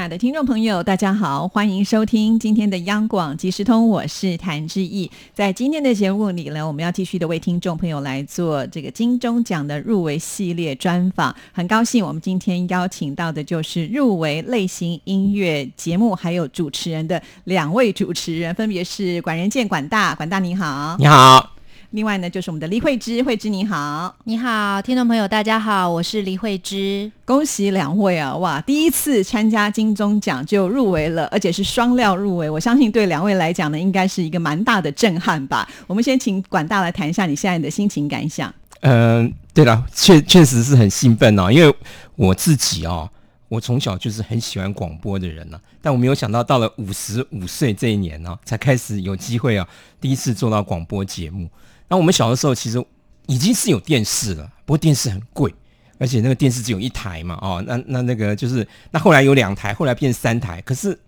爱的听众朋友，大家好，欢迎收听今天的央广即时通，我是谭志毅。在今天的节目里呢，我们要继续的为听众朋友来做这个金钟奖的入围系列专访。很高兴，我们今天邀请到的就是入围类型音乐节目还有主持人的两位主持人，分别是管仁健管大，管大你好，你好。另外呢，就是我们的黎慧芝，慧芝你好，你好，听众朋友大家好，我是黎慧芝，恭喜两位啊，哇，第一次参加金钟奖就入围了，而且是双料入围，我相信对两位来讲呢，应该是一个蛮大的震撼吧。我们先请管大来谈一下你现在的心情感想。嗯，对了，确确实是很兴奋哦，因为我自己哦，我从小就是很喜欢广播的人呢，但我没有想到到了五十五岁这一年呢，才开始有机会啊，第一次做到广播节目。那我们小的时候其实已经是有电视了，不过电视很贵，而且那个电视只有一台嘛，哦，那那那个就是那后来有两台，后来变三台，可是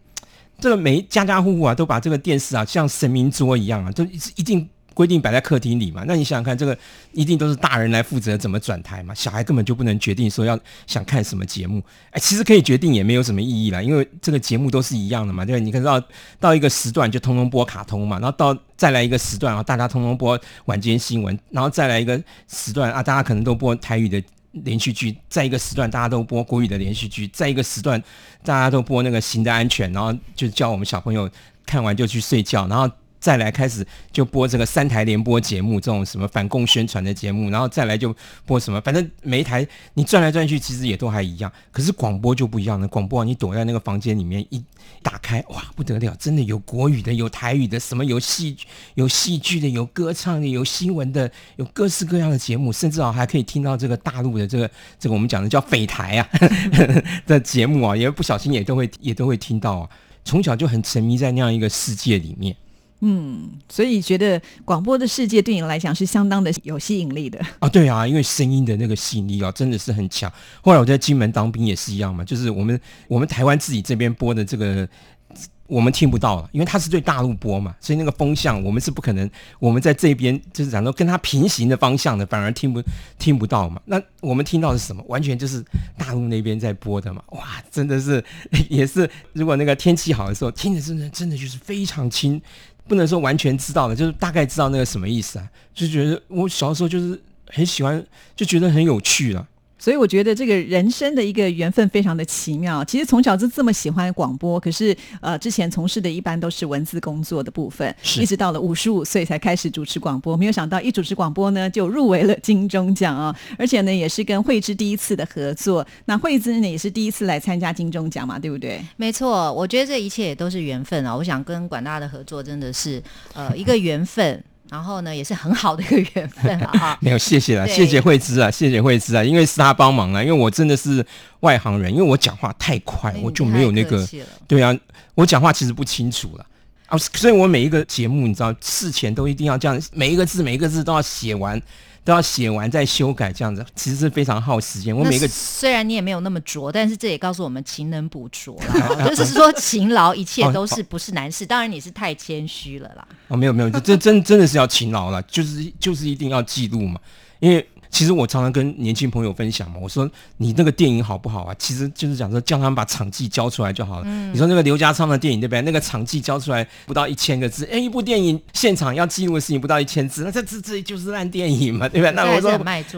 这个每家家户户啊都把这个电视啊像神明桌一样啊，都一定。规定摆在客厅里嘛？那你想想看，这个一定都是大人来负责怎么转台嘛？小孩根本就不能决定说要想看什么节目。哎，其实可以决定也没有什么意义啦，因为这个节目都是一样的嘛。对，你看到到一个时段就通通播卡通嘛，然后到再来一个时段啊，大家通通播晚间新闻，然后再来一个时段啊，大家可能都播台语的连续剧，在一个时段大家都播国语的连续剧，在一个时段大家都播那个行的安全，然后就叫我们小朋友看完就去睡觉，然后。再来开始就播这个三台联播节目，这种什么反共宣传的节目，然后再来就播什么，反正每一台你转来转去，其实也都还一样。可是广播就不一样了，广播你躲在那个房间里面一打开，哇，不得了，真的有国语的，有台语的，什么有戏有戏剧的，有歌唱的，有新闻的，有各式各样的节目，甚至啊还可以听到这个大陆的这个这个我们讲的叫匪台啊 的节目啊，也不小心也都会也都会听到啊。从小就很沉迷在那样一个世界里面。嗯，所以觉得广播的世界对你来讲是相当的有吸引力的啊。对啊，因为声音的那个吸引力啊，真的是很强。后来我在金门当兵也是一样嘛，就是我们我们台湾自己这边播的这个，我们听不到了，因为它是对大陆播嘛，所以那个风向我们是不可能，我们在这边就是讲说跟它平行的方向的，反而听不听不到嘛。那我们听到是什么？完全就是大陆那边在播的嘛。哇，真的是 也是，如果那个天气好的时候，听的真的真的就是非常清。不能说完全知道了，就是大概知道那个什么意思啊？就觉得我小的时候就是很喜欢，就觉得很有趣了。所以我觉得这个人生的一个缘分非常的奇妙。其实从小就这么喜欢广播，可是呃，之前从事的一般都是文字工作的部分，一直到了五十五岁才开始主持广播。没有想到一主持广播呢，就入围了金钟奖啊！而且呢，也是跟慧芝第一次的合作。那慧芝呢，也是第一次来参加金钟奖嘛，对不对？没错，我觉得这一切也都是缘分啊！我想跟管大的合作真的是呃一个缘分。然后呢，也是很好的一个缘分啊！没有，谢谢了，谢谢慧芝啊，谢谢慧芝啊，因为是他帮忙啊，因为我真的是外行人，因为我讲话太快，我就没有那个，对啊，我讲话其实不清楚了啊，所以我每一个节目，你知道，事前都一定要这样，每一个字每一个字都要写完。都要写完再修改，这样子其实是非常耗时间。我每个虽然你也没有那么拙，但是这也告诉我们勤能补拙 就是说勤劳一切都是不是难事。当然你是太谦虚了啦。哦，没有没有，这真真的是要勤劳了，就是就是一定要记录嘛，因为。其实我常常跟年轻朋友分享嘛，我说你那个电影好不好啊？其实就是讲说叫他们把场记交出来就好了。你说那个刘家昌的电影对不对？那个场记交出来不到一千个字，哎，一部电影现场要记录的事情不到一千字，那这这这就是烂电影嘛，对不对？那我说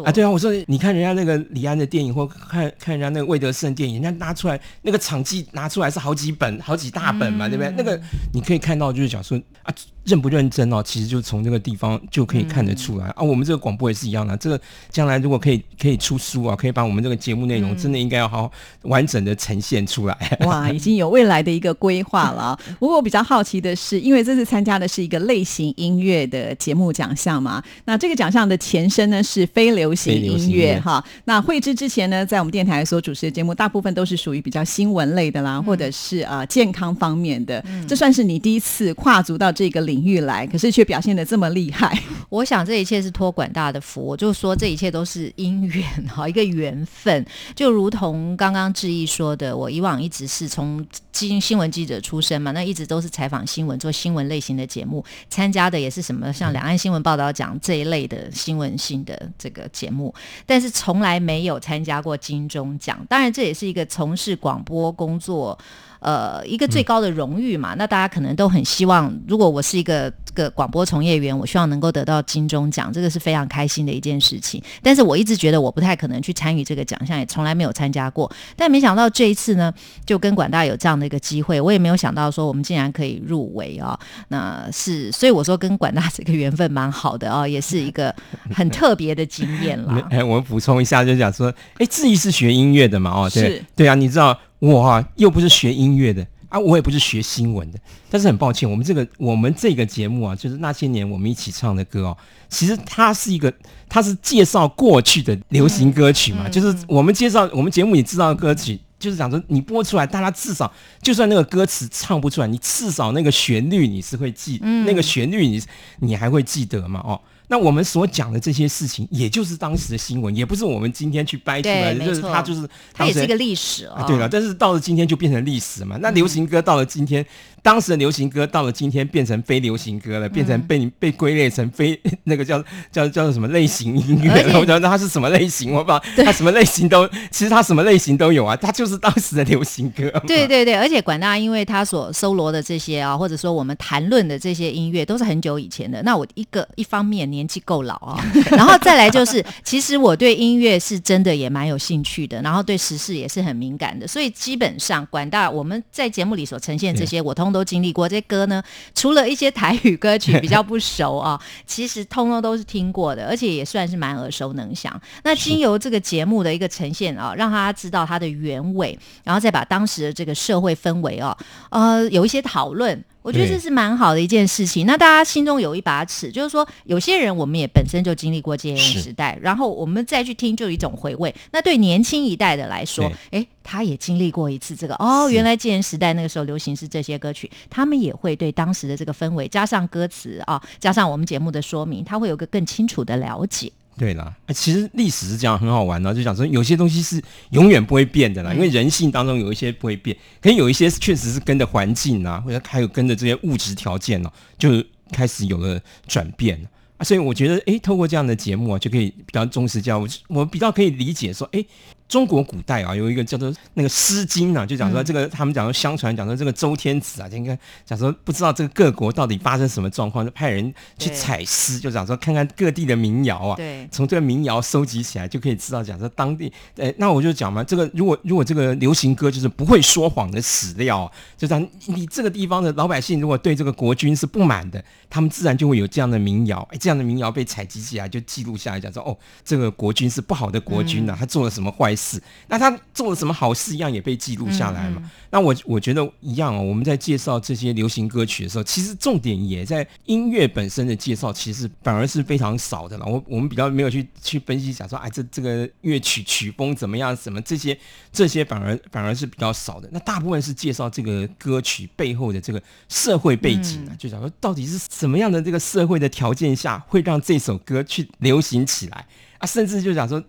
啊，对啊，我说你看人家那个李安的电影，或看看人家那个魏德胜电影，人家拿出来那个场记拿出来是好几本、好几大本嘛，对不对？那个你可以看到就是讲说啊。认不认真哦，其实就从那个地方就可以看得出来啊。我们这个广播也是一样的，这个将来如果可以可以出书啊，可以把我们这个节目内容真的应该要好完整的呈现出来。哇，已经有未来的一个规划了。不过我比较好奇的是，因为这次参加的是一个类型音乐的节目奖项嘛，那这个奖项的前身呢是非流行音乐哈。那慧芝之前呢，在我们电台所主持的节目，大部分都是属于比较新闻类的啦，或者是呃健康方面的。这算是你第一次跨足到这个领。领域来，可是却表现的这么厉害。我想这一切是托管大的福。我就说这一切都是因缘哈，一个缘分。就如同刚刚志毅说的，我以往一直是从新新闻记者出身嘛，那一直都是采访新闻、做新闻类型的节目，参加的也是什么像两岸新闻报道奖这一类的新闻性的这个节目，但是从来没有参加过金钟奖。当然，这也是一个从事广播工作。呃，一个最高的荣誉嘛，那大家可能都很希望，如果我是一个这个广播从业员，我希望能够得到金钟奖，这个是非常开心的一件事情。但是我一直觉得我不太可能去参与这个奖项，也从来没有参加过。但没想到这一次呢，就跟管大有这样的一个机会，我也没有想到说我们竟然可以入围啊。那是所以我说跟管大这个缘分蛮好的啊，也是一个很特别的经验了。哎，我们补充一下，就讲说，哎，志毅是学音乐的嘛？哦，对对啊，你知道。我啊，又不是学音乐的啊，我也不是学新闻的，但是很抱歉，我们这个我们这个节目啊，就是那些年我们一起唱的歌哦，其实它是一个，它是介绍过去的流行歌曲嘛，就是我们介绍我们节目你知道的歌曲，就是讲说你播出来，大家至少就算那个歌词唱不出来，你至少那个旋律你是会记，那个旋律你你还会记得嘛？哦。那我们所讲的这些事情，也就是当时的新闻，也不是我们今天去掰出来的，就是它就是它也是一个历史啊。对了，但是到了今天就变成历史嘛。那流行歌到了今天。当时的流行歌到了今天变成非流行歌了，变成被被归类成非 那个叫叫叫做什么类型音乐了。我讲它是什么类型，我不知道它什么类型都，其实它什么类型都有啊，它就是当时的流行歌。对对对，而且管大，因为他所搜罗的这些啊，或者说我们谈论的这些音乐都是很久以前的。那我一个一方面年纪够老啊，然后再来就是，其实我对音乐是真的也蛮有兴趣的，然后对时事也是很敏感的，所以基本上管大我们在节目里所呈现这些，我通。都经历过这些歌呢，除了一些台语歌曲比较不熟啊，其实通通都是听过的，而且也算是蛮耳熟能详。那经由这个节目的一个呈现啊，让大家知道它的原委，然后再把当时的这个社会氛围啊，呃，有一些讨论。我觉得这是蛮好的一件事情。那大家心中有一把尺，就是说有些人我们也本身就经历过戒烟时代，然后我们再去听，就有一种回味。那对年轻一代的来说，哎，他也经历过一次这个哦，原来戒烟时代那个时候流行是这些歌曲，他们也会对当时的这个氛围加上歌词啊，加上我们节目的说明，他会有个更清楚的了解。对啦，其实历史是这样很好玩的，就讲说有些东西是永远不会变的啦，因为人性当中有一些不会变，可能有一些确实是跟着环境啊，或者还有跟着这些物质条件呢，就开始有了转变啊。所以我觉得，哎，透过这样的节目啊，就可以比较忠实教，我比较可以理解说，哎。中国古代啊，有一个叫做那个《诗经》啊，就讲说这个，他们讲说相传讲说这个周天子啊，就应该讲说不知道这个各国到底发生什么状况，就派人去采诗，就讲说看看各地的民谣啊，对，从这个民谣收集起来，就可以知道讲说当地，哎，那我就讲嘛，这个如果如果这个流行歌就是不会说谎的史料，就讲你这个地方的老百姓如果对这个国君是不满的，他们自然就会有这样的民谣，哎，这样的民谣被采集起来就记录下来，讲说哦，这个国君是不好的国君呐，他做了什么坏。事，那他做了什么好事一样也被记录下来嘛？那我我觉得一样哦。我们在介绍这些流行歌曲的时候，其实重点也在音乐本身的介绍，其实反而是非常少的了。我我们比较没有去去分析讲说，哎，这这个乐曲曲风怎么样，什么这些这些反而反而是比较少的。那大部分是介绍这个歌曲背后的这个社会背景啊，就讲说到底是什么样的这个社会的条件下会让这首歌去流行起来啊？甚至就讲说，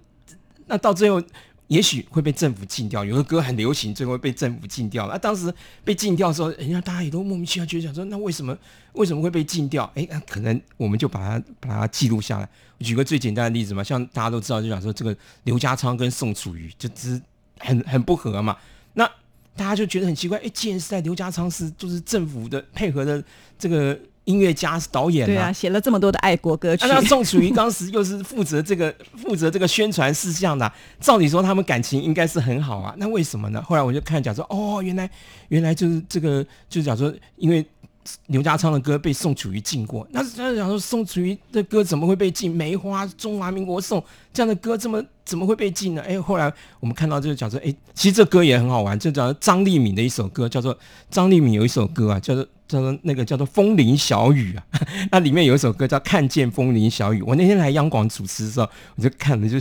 那到最后。也许会被政府禁掉，有的歌很流行，最后被政府禁掉了。当时被禁掉的时候，人家大家也都莫名其妙，就想说，那为什么为什么会被禁掉？哎，那可能我们就把它把它记录下来。举个最简单的例子嘛，像大家都知道，就讲说这个刘家昌跟宋楚瑜就只很很不合嘛。那大家就觉得很奇怪，哎，既然是在刘家昌是就是政府的配合的这个。音乐家是导演，对啊，写了这么多的爱国歌曲。那宋楚瑜当时又是负责这个 负责这个宣传事项的，照理说他们感情应该是很好啊。那为什么呢？后来我就看讲说，哦，原来原来就是这个，就是讲说，因为刘家昌的歌被宋楚瑜禁过。那他讲说，宋楚瑜的歌怎么会被禁？梅花、中华民国颂这样的歌，这么怎么会被禁呢？哎，后来我们看到就是讲说，哎，其实这歌也很好玩，就讲张丽敏的一首歌，叫做张丽敏有一首歌啊，叫做。叫做那个叫做风铃小雨啊，那里面有一首歌叫《看见风铃小雨》。我那天来央广主持的时候，我就看了就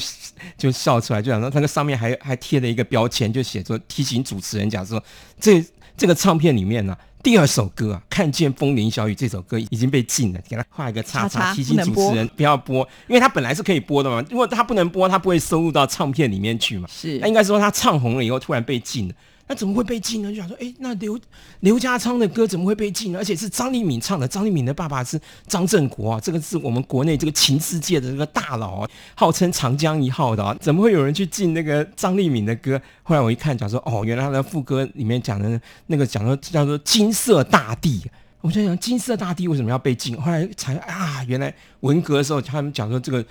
就笑出来，就想说那个上面还还贴了一个标签，就写着提醒主持人讲说，这这个唱片里面呢，第二首歌啊，《看见风铃小雨》这首歌已经被禁了，给他画一个叉叉叉提醒主持人不要播，因为他本来是可以播的嘛。如果他不能播，他不会收录到唱片里面去嘛。是那应该说他唱红了以后突然被禁了。那怎么会被禁呢？就想说，哎，那刘刘家昌的歌怎么会被禁呢？而且是张丽敏唱的，张丽敏的爸爸是张振国啊，这个是我们国内这个情世界的这个大佬啊，号称长江一号的啊，怎么会有人去禁那个张丽敏的歌？后来我一看，讲说，哦，原来他的副歌里面讲的那个讲说叫做金色大地。我就想，金色大地为什么要被禁？后来才啊，原来文革的时候他们讲说这个。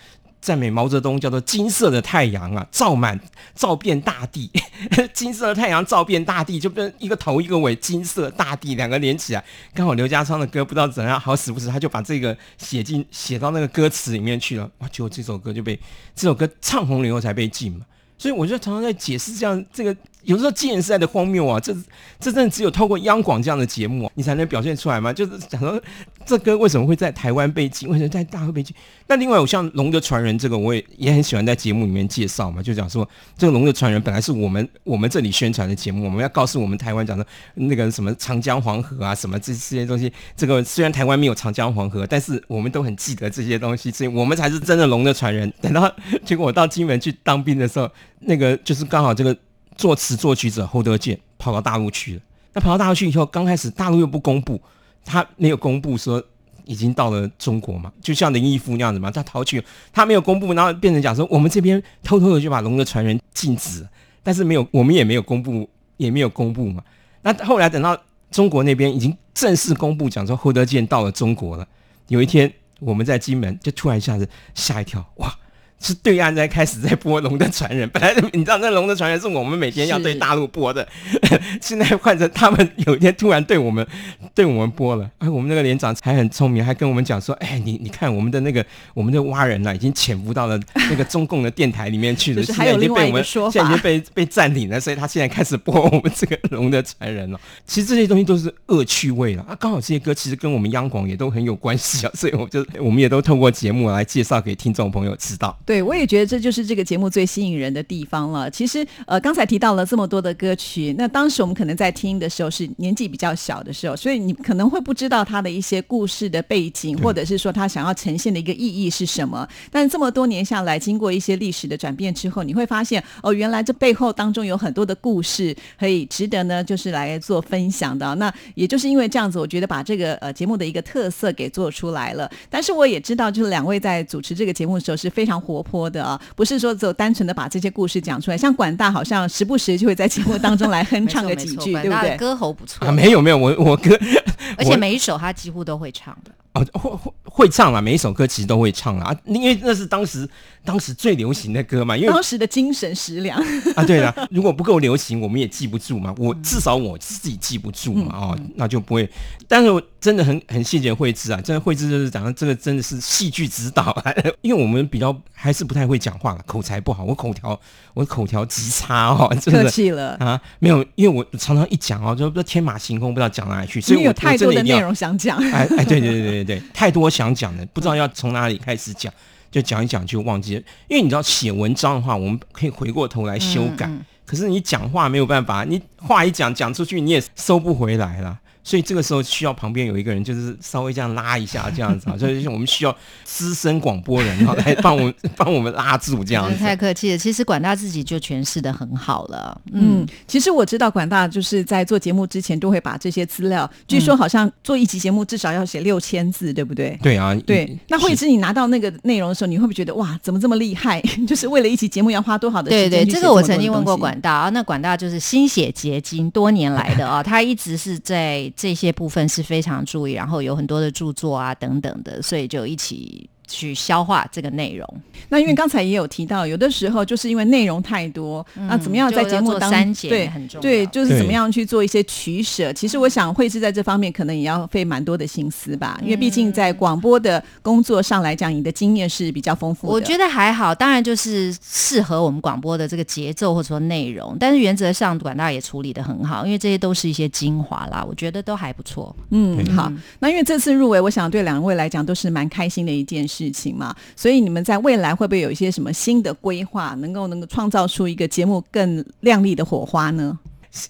赞美毛泽东叫做金色的太阳啊，照满照遍大地，金色的太阳照遍大地，就跟一个头一个尾，金色大地两个连起来，刚好刘家昌的歌不知道怎样好死不死，他就把这个写进写到那个歌词里面去了，哇，结果这首歌就被这首歌唱红了以后才被禁嘛，所以我就常常在解释这样这个。有时候见识的荒谬啊，这这真的只有透过央广这样的节目，你才能表现出来吗？就是讲说这歌为什么会在台湾被禁，为什么在大陆被禁？那另外，我像《龙的传人》这个，我也也很喜欢在节目里面介绍嘛，就讲说这个《龙的传人》本来是我们我们这里宣传的节目，我们要告诉我们台湾讲的那个什么长江黄河啊，什么这这些东西。这个虽然台湾没有长江黄河，但是我们都很记得这些东西，所以我们才是真的龙的传人。等到 结果我到金门去当兵的时候，那个就是刚好这个。作词作曲者侯德健跑到大陆去了。那跑到大陆去以后，刚开始大陆又不公布，他没有公布说已经到了中国嘛，就像林毅夫那样子嘛，他逃去，他没有公布，然后变成讲说我们这边偷偷的就把《龙的传人》禁止，但是没有，我们也没有公布，也没有公布嘛。那后来等到中国那边已经正式公布，讲说侯德健到了中国了。有一天我们在金门，就突然一下子吓一跳，哇！是对岸在开始在播《龙的传人》，本来你知道那《龙的传人》是我们每天要对大陆播的，现在换成他们有一天突然对我们对我们播了。哎，我们那个连长还很聪明，还跟我们讲说：“哎，你你看我们的那个我们的蛙人呢，已经潜伏到了那个中共的电台里面去了，现在已经被我们现在已经被被占领了，所以他现在开始播我们这个《龙的传人》了。其实这些东西都是恶趣味了啊，刚好这些歌其实跟我们央广也都很有关系啊，所以我就我们也都透过节目来介绍给听众朋友知道。对，我也觉得这就是这个节目最吸引人的地方了。其实，呃，刚才提到了这么多的歌曲，那当时我们可能在听的时候是年纪比较小的时候，所以你可能会不知道它的一些故事的背景，或者是说它想要呈现的一个意义是什么。但这么多年下来，经过一些历史的转变之后，你会发现，哦，原来这背后当中有很多的故事可以值得呢，就是来做分享的。那也就是因为这样子，我觉得把这个呃节目的一个特色给做出来了。但是我也知道，就是两位在主持这个节目的时候是非常活泼的。啊，不是说只有单纯的把这些故事讲出来，像管大好像时不时就会在节目当中来哼唱个几句，对不对？歌喉不错啊，没有没有，我我歌，而且每一首他几乎都会唱的。哦，会会会唱啊，每一首歌其实都会唱啊，因为那是当时当时最流行的歌嘛，因为当时的精神食粮啊。对了，如果不够流行，我们也记不住嘛。我至少我自己记不住嘛，哦，那就不会。但是我真的很很谢谢慧芝啊，真的慧芝就是讲的这个真的是戏剧指导，因为我们比较还是不太会讲话，口才不好，我口条我口条极差哦，客气了啊，没有，因为我常常一讲哦，就不知道天马行空，不知道讲哪里去，所以有太多的内容想讲。哎哎，对对对对。对，太多想讲的，不知道要从哪里开始讲，就讲一讲就忘记了。因为你知道写文章的话，我们可以回过头来修改，可是你讲话没有办法，你话一讲讲出去，你也收不回来了。所以这个时候需要旁边有一个人，就是稍微这样拉一下，这样子啊，所 以我们需要资深广播人啊来 帮我们帮我们拉住这样子。太客气了，其实管大自己就诠释的很好了。嗯，其实我知道管大就是在做节目之前都会把这些资料，据说好像做一集节目至少要写六千字，对不对？对啊，对。那慧芝，你拿到那个内容的时候，你会不会觉得哇，怎么这么厉害？就是为了一集节目要花多少的时间？对对，这个我曾经问过管大啊，那管大就是心血结晶，多年来的啊，他一直是在。这些部分是非常注意，然后有很多的著作啊等等的，所以就一起。去消化这个内容。那因为刚才也有提到，有的时候就是因为内容太多，那怎么样在节目当中对很重要对，就是怎么样去做一些取舍。其实我想慧智在这方面可能也要费蛮多的心思吧，因为毕竟在广播的工作上来讲，你的经验是比较丰富的。我觉得还好，当然就是适合我们广播的这个节奏或者说内容，但是原则上管大也处理的很好，因为这些都是一些精华啦，我觉得都还不错。嗯，好，那因为这次入围，我想对两位来讲都是蛮开心的一件事。事情嘛，所以你们在未来会不会有一些什么新的规划，能够能够创造出一个节目更亮丽的火花呢？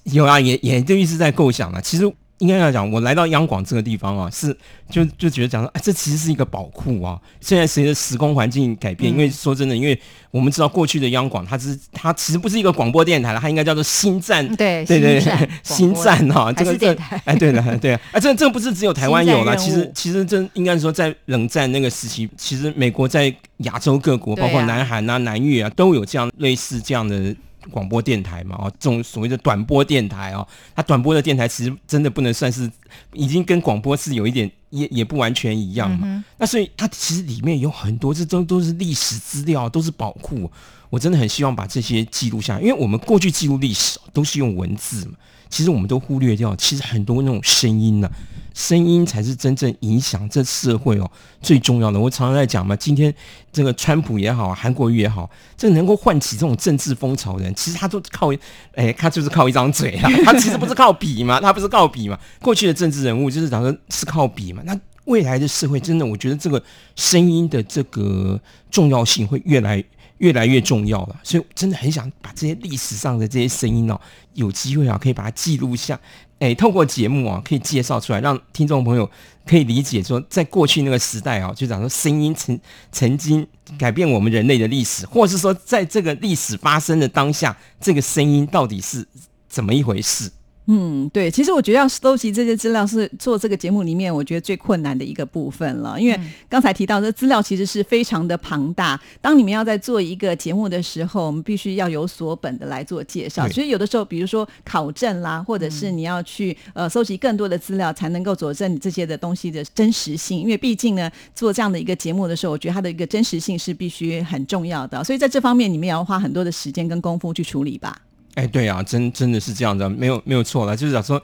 有啊，也也就一直在构想啊。其实应该来讲，我来到央广这个地方啊，是就就觉得讲说，哎，这其实是一个宝库啊。现在随着时空环境改变，因为说真的，因为我们知道过去的央广，它是它其实不是一个广播电台了，它应该叫做新站，对对对对，新站哈，这个这哎，对的对，啊，这这不是只有台湾有了，其实其实这应该说在冷战那个时期，其实美国在亚洲各国，包括南韩啊、南越啊，都有这样类似这样的。广播电台嘛，哦，这种所谓的短波电台哦，它短波的电台其实真的不能算是，已经跟广播是有一点也也不完全一样嘛。那所以它其实里面有很多，这都都是历史资料，都是宝库。我真的很希望把这些记录下来，因为我们过去记录历史都是用文字嘛，其实我们都忽略掉，其实很多那种声音呢。声音才是真正影响这社会哦最重要的。我常常在讲嘛，今天这个川普也好，韩国瑜也好，这能够唤起这种政治风潮的人，其实他都靠，哎，他就是靠一张嘴啊，他其实不是靠笔嘛，他不是靠笔嘛。过去的政治人物就是讲说是靠笔嘛，那未来的社会真的，我觉得这个声音的这个重要性会越来越来越重要了。所以真的很想把这些历史上的这些声音哦，有机会啊，可以把它记录下。哎，透过节目啊，可以介绍出来，让听众朋友可以理解说，在过去那个时代啊，就讲说声音曾曾经改变我们人类的历史，或是说，在这个历史发生的当下，这个声音到底是怎么一回事？嗯，对，其实我觉得要收集这些资料是做这个节目里面我觉得最困难的一个部分了，因为刚才提到这资料其实是非常的庞大。当你们要在做一个节目的时候，我们必须要有所本的来做介绍。所以有的时候，比如说考证啦，或者是你要去呃搜集更多的资料，才能够佐证这些的东西的真实性。因为毕竟呢，做这样的一个节目的时候，我觉得它的一个真实性是必须很重要的。所以在这方面，你们也要花很多的时间跟功夫去处理吧。哎，对啊，真真的是这样的，没有没有错了，就是想说，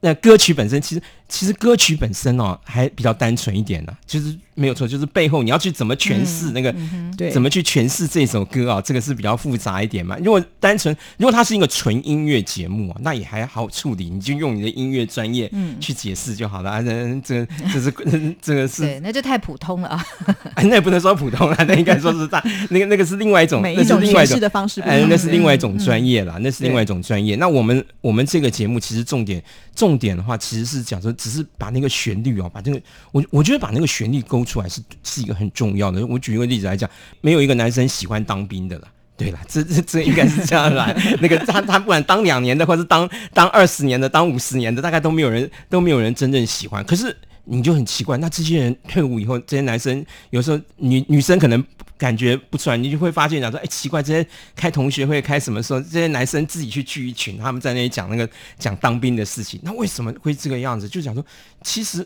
那歌曲本身其实。其实歌曲本身哦，还比较单纯一点的，就是没有错，就是背后你要去怎么诠释那个，对，怎么去诠释这首歌啊，这个是比较复杂一点嘛。如果单纯，如果它是一个纯音乐节目啊，那也还好处理，你就用你的音乐专业去解释就好了。啊，这这这是 这个是，对，那就太普通了啊。那也不能说普通了，那应该说是大那个那个是另外一种，那是另外一种的方式，哎，那是另外一种专业了，那是另外一种专业。那我们我们这个节目其实重点重点的话，其实是讲说，只是把那个。旋律哦，把这个我我觉得把那个旋律勾出来是是一个很重要的。我举一个例子来讲，没有一个男生喜欢当兵的了。对了，这这这应该是这样来。那个他他不管当两年的，或是当当二十年的，当五十年的，大概都没有人都没有人真正喜欢。可是你就很奇怪，那这些人退伍以后，这些男生有时候女女生可能感觉不出来，你就会发现讲说，哎，奇怪，这些开同学会开什么时候？这些男生自己去聚一群，他们在那里讲那个讲当兵的事情，那为什么会这个样子？就讲说。其实，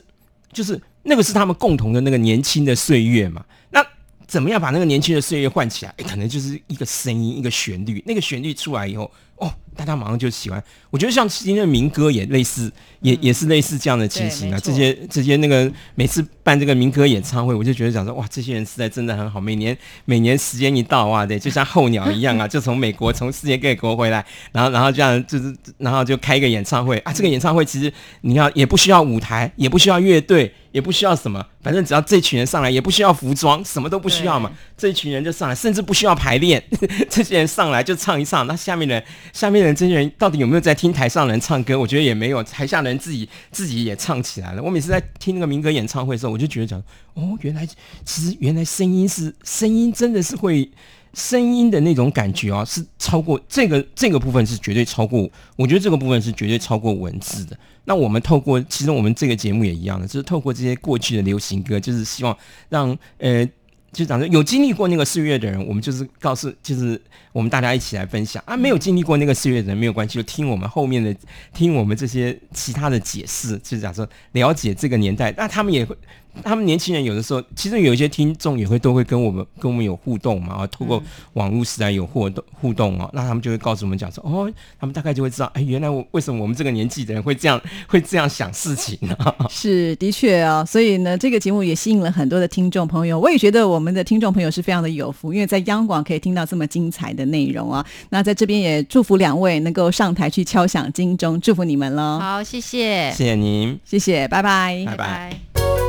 就是那个是他们共同的那个年轻的岁月嘛。那怎么样把那个年轻的岁月唤起来？可能就是一个声音，一个旋律。那个旋律出来以后，哦。大家马上就喜欢，我觉得像今天的民歌也类似，也也是类似这样的情形啊。这些这些那个每次办这个民歌演唱会，我就觉得讲说哇，这些人实在真的很好。每年每年时间一到啊，对，就像候鸟一样啊，就从美国从世界各国回来，然后然后这样就是然后就开一个演唱会啊。这个演唱会其实你要也不需要舞台，也不需要乐队，也不需要什么，反正只要这群人上来，也不需要服装，什么都不需要嘛。这一群人就上来，甚至不需要排练，这些人上来就唱一唱，那下面的下面。这些人到底有没有在听台上人唱歌？我觉得也没有，台下人自己自己也唱起来了。我每次在听那个民歌演唱会的时候，我就觉得讲哦，原来其实原来声音是声音，真的是会声音的那种感觉啊，是超过这个这个部分是绝对超过。我觉得这个部分是绝对超过文字的。那我们透过其实我们这个节目也一样的，就是透过这些过去的流行歌，就是希望让呃。就讲说有经历过那个岁月的人，我们就是告诉，就是我们大家一起来分享啊。没有经历过那个岁月的人没有关系，就听我们后面的，听我们这些其他的解释，就是讲说了解这个年代，那他们也会。他们年轻人有的时候，其实有一些听众也会都会跟我们跟我们有互动嘛，啊，透过网络时代有互动互动哦，那他们就会告诉我们讲说，哦，他们大概就会知道，哎，原来我为什么我们这个年纪的人会这样 会这样想事情呢？是的确啊，所以呢，这个节目也吸引了很多的听众朋友。我也觉得我们的听众朋友是非常的有福，因为在央广可以听到这么精彩的内容啊。那在这边也祝福两位能够上台去敲响金钟，祝福你们喽。好，谢谢，谢谢您，谢谢，拜拜，拜拜。